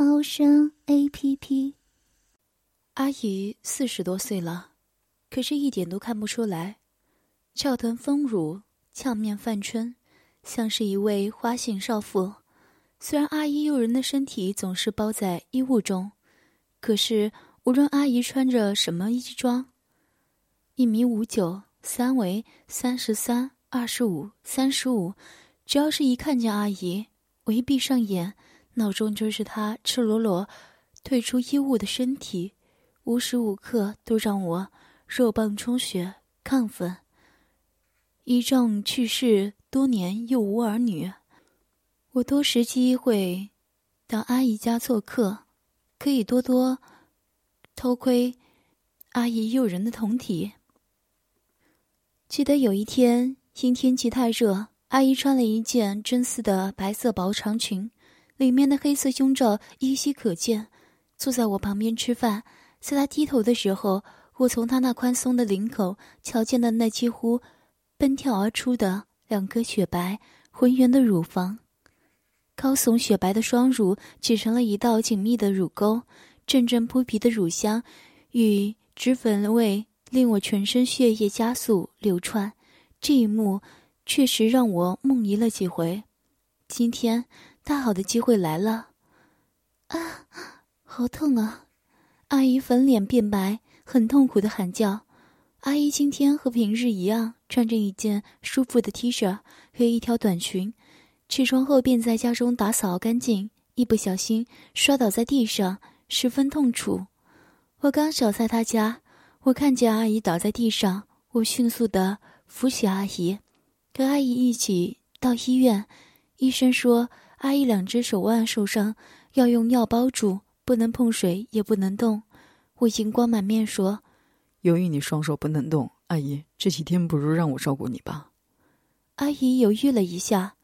猫声 A P P。阿姨四十多岁了，可是一点都看不出来，翘臀丰乳，俏面泛春，像是一位花心少妇。虽然阿姨诱人的身体总是包在衣物中，可是无论阿姨穿着什么衣装，一米五九，三围三十三、二十五、三十五。只要是一看见阿姨，我一闭上眼，脑中就是他赤裸裸、退出衣物的身体，无时无刻都让我肉棒充血、亢奋。一丈去世多年又无儿女，我多时机会到阿姨家做客，可以多多偷窥阿姨诱人的酮体。记得有一天，因天气太热。阿姨穿了一件真丝的白色薄长裙，里面的黑色胸罩依稀可见，坐在我旁边吃饭。在他低头的时候，我从他那宽松的领口瞧见了那几乎奔跳而出的两颗雪白浑圆的乳房，高耸雪白的双乳挤成了一道紧密的乳沟，阵阵扑鼻的乳香与脂粉味令我全身血液加速流窜。这一幕。确实让我梦遗了几回，今天大好的机会来了！啊，好痛啊！阿姨粉脸变白，很痛苦的喊叫。阿姨今天和平日一样，穿着一件舒服的 T 恤和一条短裙，起床后便在家中打扫干净，一不小心摔倒在地上，十分痛楚。我刚少在她家，我看见阿姨倒在地上，我迅速的扶起阿姨。和阿姨一起到医院，医生说阿姨两只手腕受伤，要用药包住，不能碰水，也不能动。我银光满面说：“由于你双手不能动，阿姨这几天不如让我照顾你吧。”阿姨犹豫了一下：“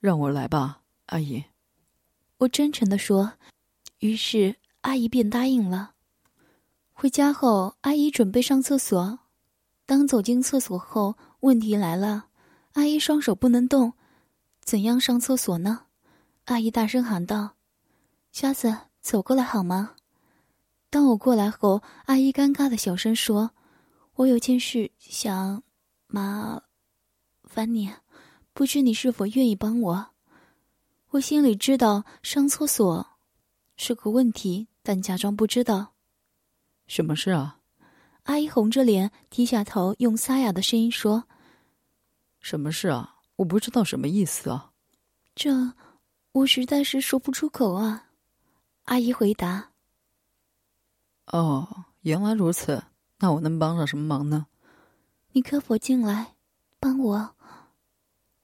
让我来吧，阿姨。”我真诚的说。于是阿姨便答应了。回家后，阿姨准备上厕所。当走进厕所后，问题来了。阿姨双手不能动，怎样上厕所呢？阿姨大声喊道：“瞎子，走过来好吗？”当我过来后，阿姨尴尬的小声说：“我有件事想麻烦你，不知你是否愿意帮我？”我心里知道上厕所是个问题，但假装不知道。什么事啊？阿姨红着脸低下头，用沙哑的声音说。什么事啊？我不知道什么意思啊。这，我实在是说不出口啊。阿姨回答。哦，原来如此。那我能帮上什么忙呢？你可否进来，帮我？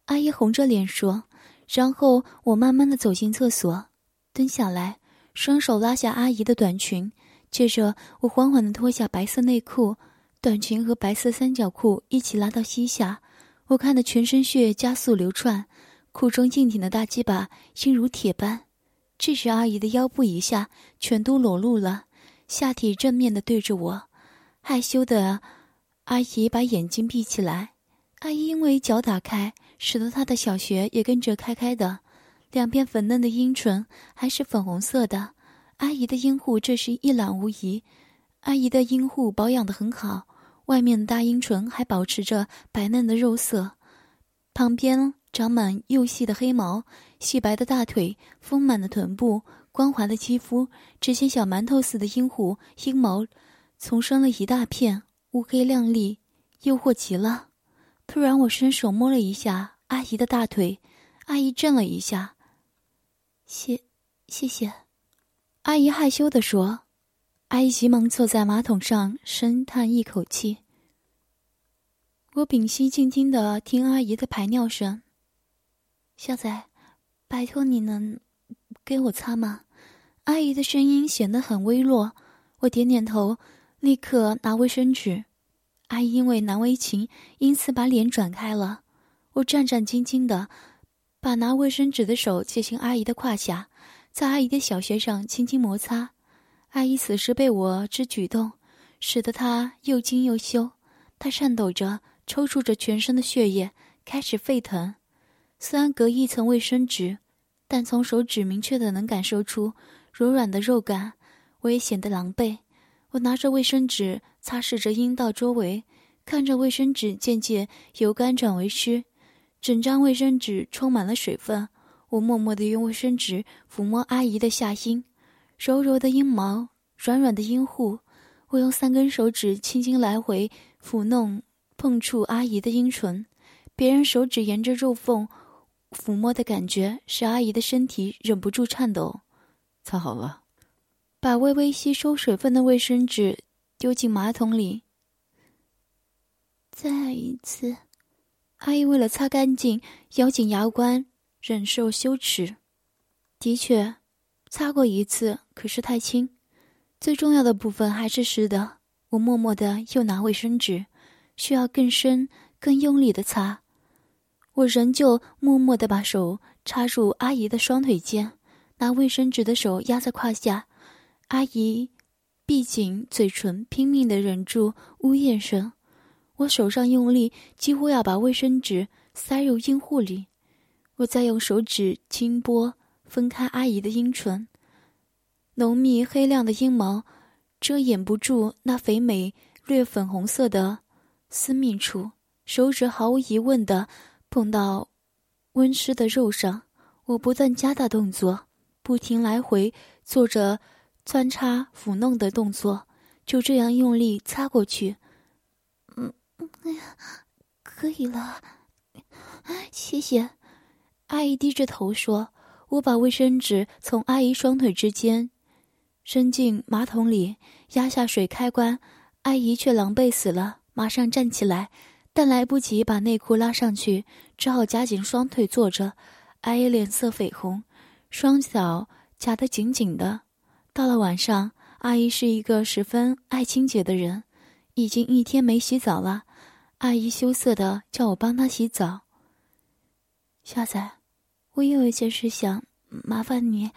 阿姨红着脸说。然后我慢慢的走进厕所，蹲下来，双手拉下阿姨的短裙，接着我缓缓的脱下白色内裤，短裙和白色三角裤一起拉到膝下。我看得全身血加速流窜，裤中硬挺的大鸡巴硬如铁般。这时，阿姨的腰部以下全都裸露了，下体正面的对着我。害羞的阿姨把眼睛闭起来。阿姨因为脚打开，使得她的小穴也跟着开开的，两片粉嫩的阴唇还是粉红色的。阿姨的阴户这时一览无遗。阿姨的阴户保养的很好。外面的大阴唇还保持着白嫩的肉色，旁边长满又细的黑毛，细白的大腿，丰满的臀部，光滑的肌肤，只见小馒头似的阴虎，阴毛丛生了一大片，乌黑亮丽，诱惑极了。突然，我伸手摸了一下阿姨的大腿，阿姨震了一下。谢，谢谢，阿姨害羞地说。阿姨急忙坐在马桶上，深叹一口气。我屏息静听的听阿姨的排尿声。小仔，拜托你能给我擦吗？阿姨的声音显得很微弱。我点点头，立刻拿卫生纸。阿姨因为难为情，因此把脸转开了。我战战兢兢的把拿卫生纸的手借进阿姨的胯下，在阿姨的小穴上轻轻摩擦。阿姨此时被我之举动，使得她又惊又羞。她颤抖着，抽搐着全身的血液，开始沸腾。虽然隔一层卫生纸，但从手指明确的能感受出柔软的肉感，我也显得狼狈。我拿着卫生纸擦拭着阴道周围，看着卫生纸渐渐由干转为湿，整张卫生纸充满了水分。我默默地用卫生纸抚摸阿姨的下阴。柔柔的阴毛，软软的阴户，我用三根手指轻轻来回抚弄、碰触阿姨的阴唇。别人手指沿着肉缝抚摸的感觉，使阿姨的身体忍不住颤抖。擦好了，把微微吸收水分的卫生纸丢进马桶里。再一次，阿姨为了擦干净，咬紧牙关，忍受羞耻。的确。擦过一次，可是太轻，最重要的部分还是湿的。我默默的又拿卫生纸，需要更深、更用力的擦。我仍旧默默的把手插入阿姨的双腿间，拿卫生纸的手压在胯下。阿姨闭紧嘴唇，拼命的忍住呜咽声。我手上用力，几乎要把卫生纸塞入阴户里。我再用手指轻拨。分开阿姨的阴唇，浓密黑亮的阴毛遮掩不住那肥美略粉红色的私密处，手指毫无疑问的碰到温湿的肉上。我不断加大动作，不停来回做着穿插抚弄的动作，就这样用力擦过去。嗯，哎呀，可以了，谢谢。阿姨低着头说。我把卫生纸从阿姨双腿之间伸进马桶里，压下水开关，阿姨却狼狈死了，马上站起来，但来不及把内裤拉上去，只好夹紧双腿坐着。阿姨脸色绯红，双脚夹得紧紧的。到了晚上，阿姨是一个十分爱清洁的人，已经一天没洗澡了。阿姨羞涩的叫我帮她洗澡。下载。我有一件事想麻烦你，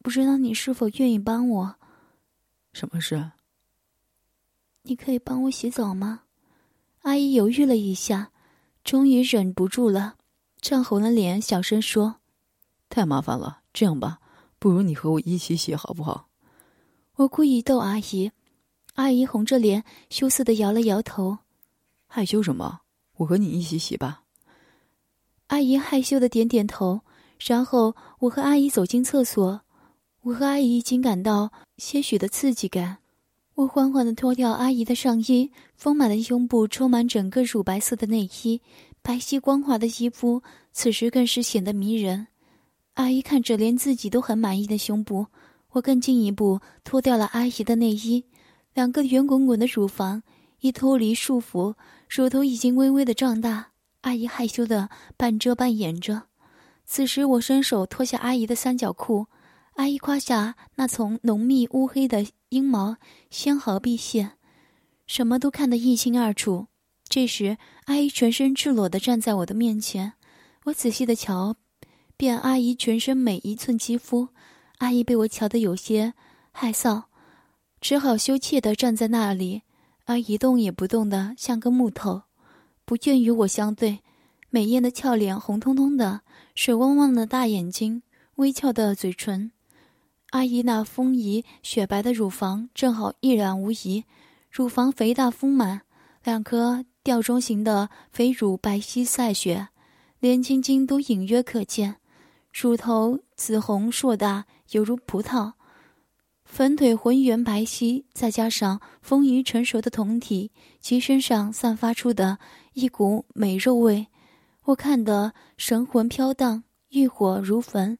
不知道你是否愿意帮我？什么事？你可以帮我洗澡吗？阿姨犹豫了一下，终于忍不住了，涨红了脸，小声说：“太麻烦了，这样吧，不如你和我一起洗好不好？”我故意逗阿姨，阿姨红着脸，羞涩的摇了摇头：“害羞什么？我和你一起洗吧。”阿姨害羞的点点头。然后我和阿姨走进厕所，我和阿姨已经感到些许的刺激感。我缓缓地脱掉阿姨的上衣，丰满的胸部充满整个乳白色的内衣，白皙光滑的肌肤此时更是显得迷人。阿姨看着连自己都很满意的胸部，我更进一步脱掉了阿姨的内衣，两个圆滚滚的乳房一脱离束缚，乳头已经微微的胀大。阿姨害羞的半遮半掩着。此时，我伸手脱下阿姨的三角裤，阿姨胯下那丛浓密乌黑的阴毛纤毫毕现，什么都看得一清二楚。这时，阿姨全身赤裸地站在我的面前，我仔细地瞧遍阿姨全身每一寸肌肤。阿姨被我瞧得有些害臊，只好羞怯地站在那里，而一动也不动的像个木头，不愿与我相对。美艳的俏脸，红彤彤的。水汪汪的大眼睛，微翘的嘴唇，阿姨那丰腴雪白的乳房正好一览无遗，乳房肥大丰满，两颗吊钟形的肥乳白皙赛雪，连晶晶都隐约可见，乳头紫红硕大，犹如葡萄，粉腿浑圆白皙，再加上丰腴成熟的酮体其身上散发出的一股美肉味。我看得神魂飘荡，欲火如焚，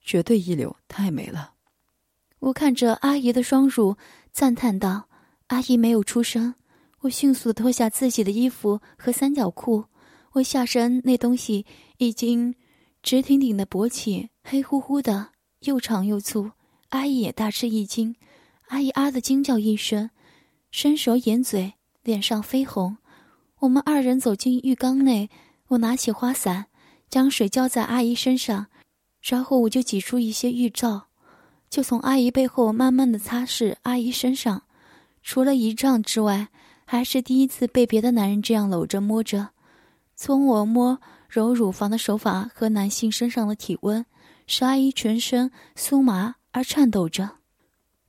绝对一流，太美了。我看着阿姨的双乳，赞叹道：“阿姨没有出声。”我迅速脱下自己的衣服和三角裤，我下身那东西已经直挺挺的勃起，黑乎乎的，又长又粗。阿姨也大吃一惊。阿姨啊的惊叫一声，伸手掩嘴，脸上绯红。我们二人走进浴缸内，我拿起花伞，将水浇在阿姨身上，然后我就挤出一些浴皂，就从阿姨背后慢慢的擦拭阿姨身上。除了一丈之外，还是第一次被别的男人这样搂着摸着。从我摸揉乳房的手法和男性身上的体温，使阿姨全身酥麻而颤抖着。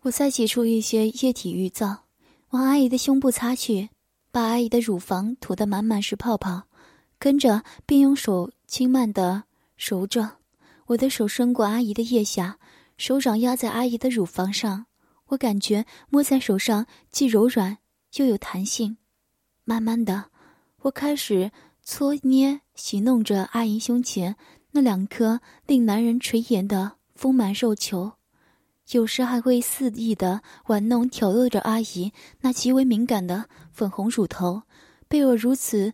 我再挤出一些液体浴皂，往阿姨的胸部擦去，把阿姨的乳房涂得满满是泡泡，跟着便用手轻慢地揉着。我的手伸过阿姨的腋下，手掌压在阿姨的乳房上，我感觉摸在手上既柔软又有弹性。慢慢的，我开始搓捏、洗弄着阿姨胸前那两颗令男人垂涎的丰满肉球。有时还会肆意的玩弄、挑逗着阿姨那极为敏感的粉红乳头。被我如此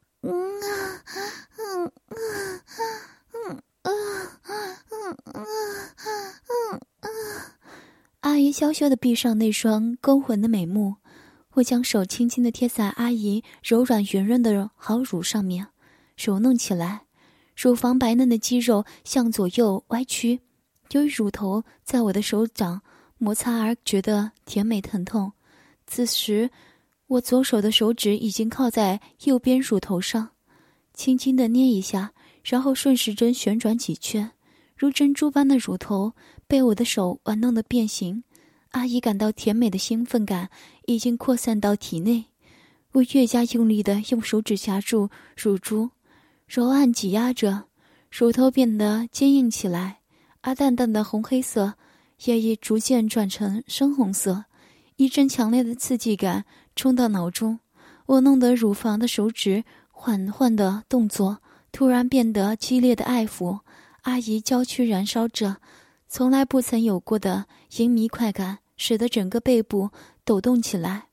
阿姨娇羞的闭上那双勾魂的美目，我将手轻轻的贴在阿姨柔软圆润的好乳上面，揉弄起来，乳房白嫩的肌肉向左右歪曲。由于乳头在我的手掌摩擦而觉得甜美疼痛，此时我左手的手指已经靠在右边乳头上，轻轻的捏一下，然后顺时针旋转几圈，如珍珠般的乳头被我的手玩弄的变形。阿姨感到甜美的兴奋感已经扩散到体内，我越加用力的用手指夹住乳珠，揉按挤压着，乳头变得坚硬起来。而淡淡的红黑色，也已逐渐转成深红色。一阵强烈的刺激感冲到脑中，我弄得乳房的手指缓缓的动作突然变得激烈的爱抚。阿姨娇躯燃烧着，从来不曾有过的淫迷快感，使得整个背部抖动起来。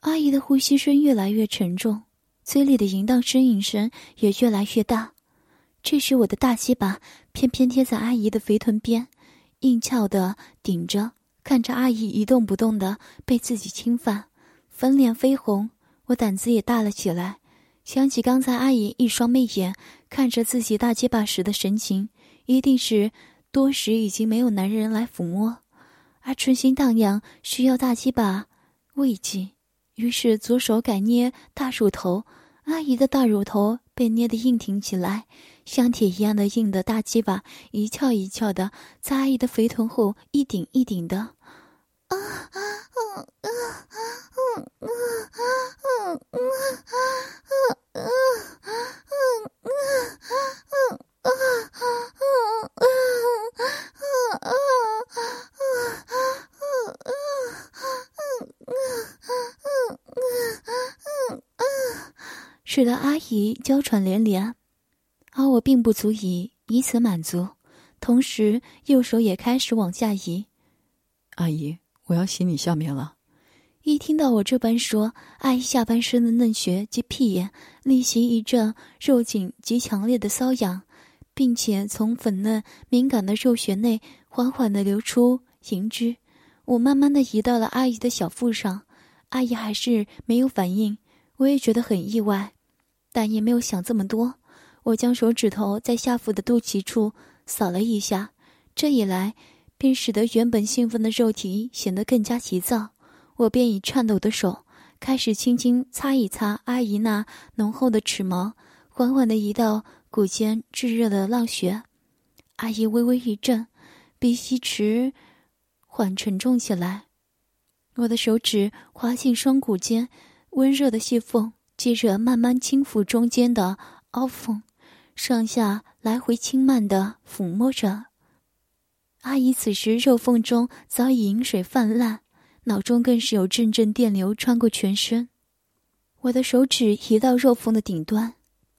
阿姨的呼吸声越来越沉重。嘴里的淫荡呻吟声也越来越大，这时我的大鸡巴偏偏贴在阿姨的肥臀边，硬翘的顶着，看着阿姨一动不动的被自己侵犯，粉脸绯红，我胆子也大了起来。想起刚才阿姨一双媚眼看着自己大鸡巴时的神情，一定是多时已经没有男人来抚摸，而春心荡漾，需要大鸡巴慰藉。于是左手改捏大乳头，阿姨的大乳头被捏得硬挺起来，像铁一样的硬的大鸡巴一翘一翘的在阿姨的肥臀后一顶一顶的。啊啊啊啊啊啊啊啊啊啊啊啊使得阿姨娇喘连连，而我并不足以以此满足，同时右手也开始往下移。阿姨，我要洗你下面了。一听到我这般说，阿姨下半身的嫩穴及屁眼立即一阵肉紧及强烈的瘙痒，并且从粉嫩敏感的肉穴内缓缓的流出银汁。我慢慢的移到了阿姨的小腹上，阿姨还是没有反应，我也觉得很意外。但也没有想这么多，我将手指头在下腹的肚脐处扫了一下，这一来，便使得原本兴奋的肉体显得更加急躁。我便以颤抖的手开始轻轻擦一擦阿姨那浓厚的齿毛，缓缓地移到骨间炙热的浪穴。阿姨微微一震，鼻息迟缓沉重起来。我的手指滑进双骨间温热的细缝，接着慢慢轻抚中间的凹缝，上下来回轻慢地抚摸着。阿姨此时肉缝中早已饮水泛滥。脑中更是有阵阵电流穿过全身，我的手指移到肉缝的顶端，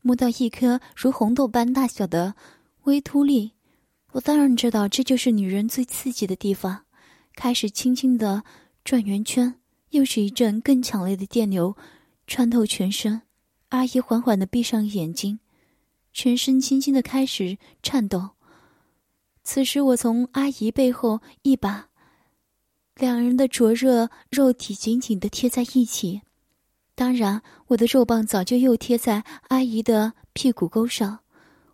摸到一颗如红豆般大小的微凸粒。我当然知道这就是女人最刺激的地方，开始轻轻的转圆圈，又是一阵更强烈的电流穿透全身。阿姨缓缓的闭上眼睛，全身轻轻的开始颤抖。此时，我从阿姨背后一把。两人的灼热肉体紧紧的贴在一起，当然，我的肉棒早就又贴在阿姨的屁股沟上。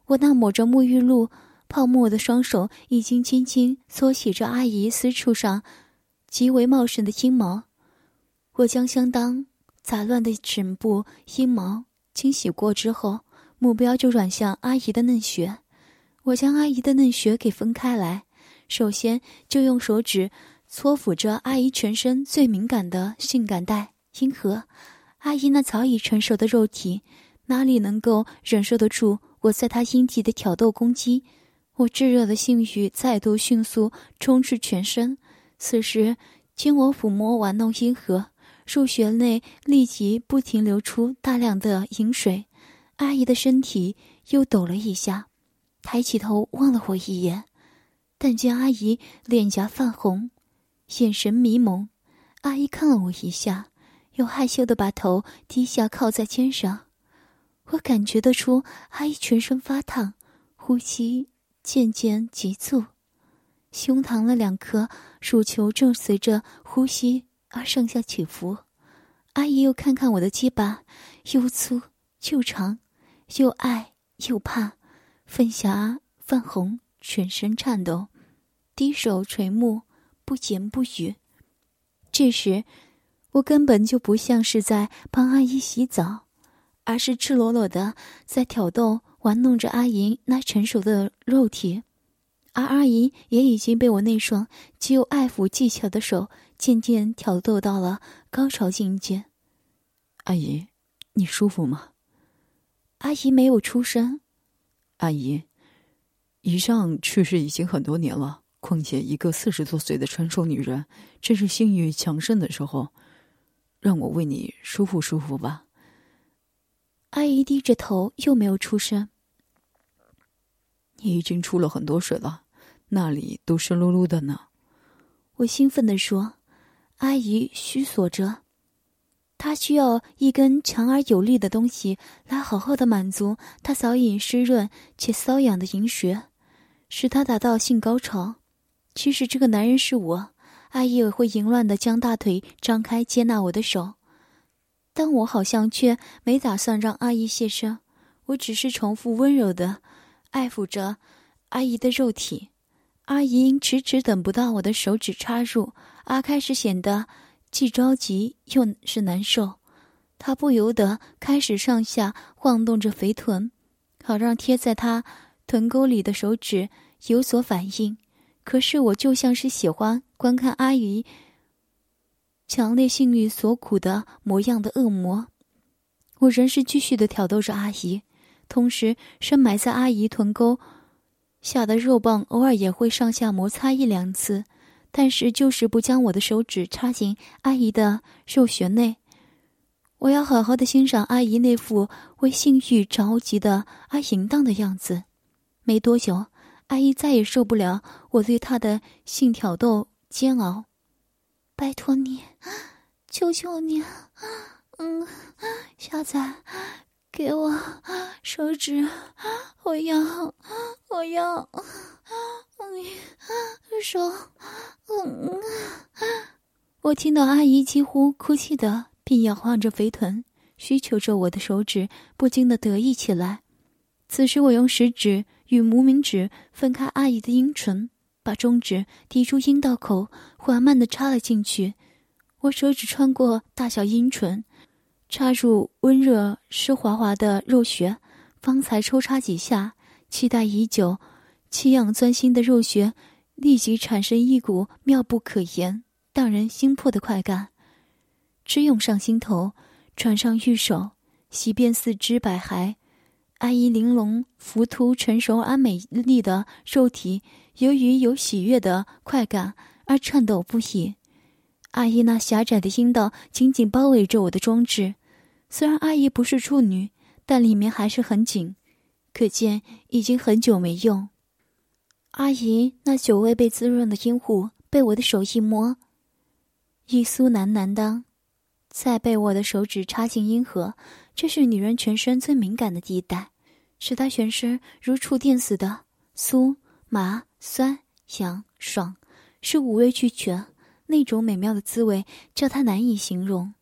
我那抹着沐浴露泡沫的双手已经轻轻搓洗着阿姨私处上极为茂盛的阴毛。我将相当杂乱的枕部阴毛清洗过之后，目标就转向阿姨的嫩穴。我将阿姨的嫩穴给分开来，首先就用手指。搓抚着阿姨全身最敏感的性感带阴核，阿姨那早已成熟的肉体哪里能够忍受得住我在她阴蒂的挑逗攻击？我炙热的性欲再度迅速充斥全身。此时，经我抚摸玩弄阴核，入穴内立即不停流出大量的饮水。阿姨的身体又抖了一下，抬起头望了我一眼，但见阿姨脸颊泛红。眼神迷蒙，阿姨看了我一下，又害羞的把头低下，靠在肩上。我感觉得出阿姨全身发烫，呼吸渐渐急促，胸膛的两颗乳球正随着呼吸而上下起伏。阿姨又看看我的鸡巴，又粗又长，又爱又怕，粉霞泛红，全身颤抖，低首垂目。不言不语。这时，我根本就不像是在帮阿姨洗澡，而是赤裸裸的在挑逗、玩弄着阿姨那成熟的肉体，而阿姨也已经被我那双极有爱抚技巧的手渐渐挑逗到了高潮境界。阿姨，你舒服吗？阿姨没有出声。阿姨，以上去世已经很多年了。况且，一个四十多岁的成熟女人，正是性欲强盛的时候，让我为你舒服舒服吧。阿姨低着头，又没有出声。你已经出了很多水了，那里都湿漉漉的呢。我兴奋地说：“阿姨虚索着，她需要一根强而有力的东西来好好的满足她早已湿润且瘙痒的银穴，使她达到性高潮。”其实这个男人是我，阿姨也会淫乱的将大腿张开接纳我的手，但我好像却没打算让阿姨现身，我只是重复温柔的爱抚着阿姨的肉体。阿姨因迟迟等不到我的手指插入，而开始显得既着急又是难受，她不由得开始上下晃动着肥臀，好让贴在她臀沟里的手指有所反应。可是我就像是喜欢观看阿姨强烈性欲所苦的模样的恶魔，我仍是继续的挑逗着阿姨，同时深埋在阿姨臀沟下的肉棒偶尔也会上下摩擦一两次，但是就是不将我的手指插进阿姨的肉穴内。我要好好的欣赏阿姨那副为性欲着急的阿淫荡的样子。没多久。阿姨再也受不了我对她的性挑逗煎熬，拜托你，求求你，嗯，小仔，给我手指，我要，我要，你手，嗯，我听到阿姨几乎哭泣的，并摇晃着肥臀，需求着我的手指，不禁的得意起来。此时，我用食指。与无名指分开阿姨的阴唇，把中指抵住阴道口，缓慢的插了进去。我手指穿过大小阴唇，插入温热湿滑滑的肉穴，方才抽插几下，期待已久、气痒钻心的肉穴立即产生一股妙不可言、荡人心魄的快感，直涌上心头，传上玉手，洗遍四肢百骸。阿姨玲珑、浮凸、成熟而美丽的肉体，由于有喜悦的快感而颤抖不已。阿姨那狭窄的阴道紧紧包围着我的装置，虽然阿姨不是处女，但里面还是很紧，可见已经很久没用。阿姨那久未被滋润的阴户被我的手一摸，一酥难难当，再被我的手指插进阴核，这是女人全身最敏感的地带。使他全身如触电似的酥麻酸痒爽，是五味俱全，那种美妙的滋味叫他难以形容。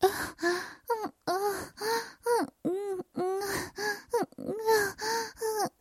啊啊嗯啊嗯嗯嗯嗯嗯嗯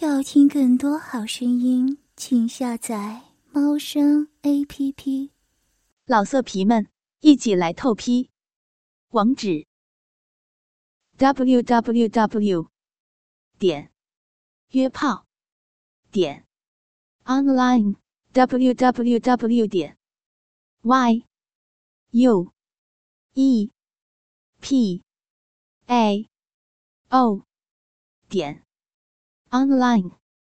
要听更多好声音，请下载猫声 A P P。老色皮们，一起来透批！网址：w w w 点约炮点 online w w w 点 y u e p a o 点 online。